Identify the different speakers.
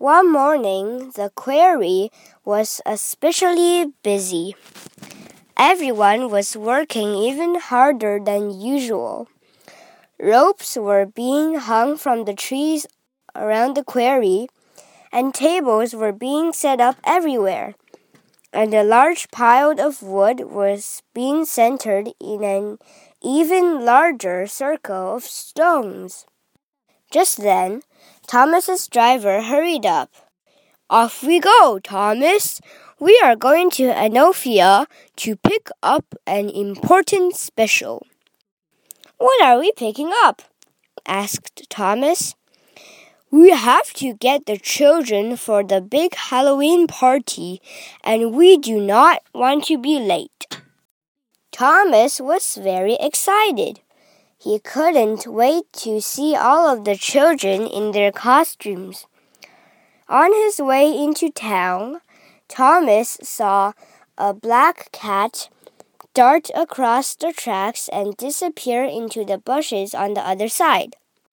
Speaker 1: One morning, the quarry was especially busy. Everyone was working even harder than usual. Ropes were being hung from the trees around the quarry, and tables were being set up everywhere. And a large pile of wood was being centered in an even larger circle of stones. Just then, Thomas's driver hurried up. Off we go, Thomas. We are going to Anopha to pick up an important special.
Speaker 2: What are we picking up? asked Thomas.
Speaker 1: We have to get the children for the big Halloween party, and we do not want to be late. Thomas was very excited. He couldn't wait to see all of the children in their costumes. On his way into town, Thomas saw a black cat dart across the tracks and disappear into the bushes on the other side.